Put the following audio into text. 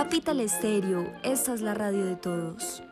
Capital Estéreo, esta es la radio de todos.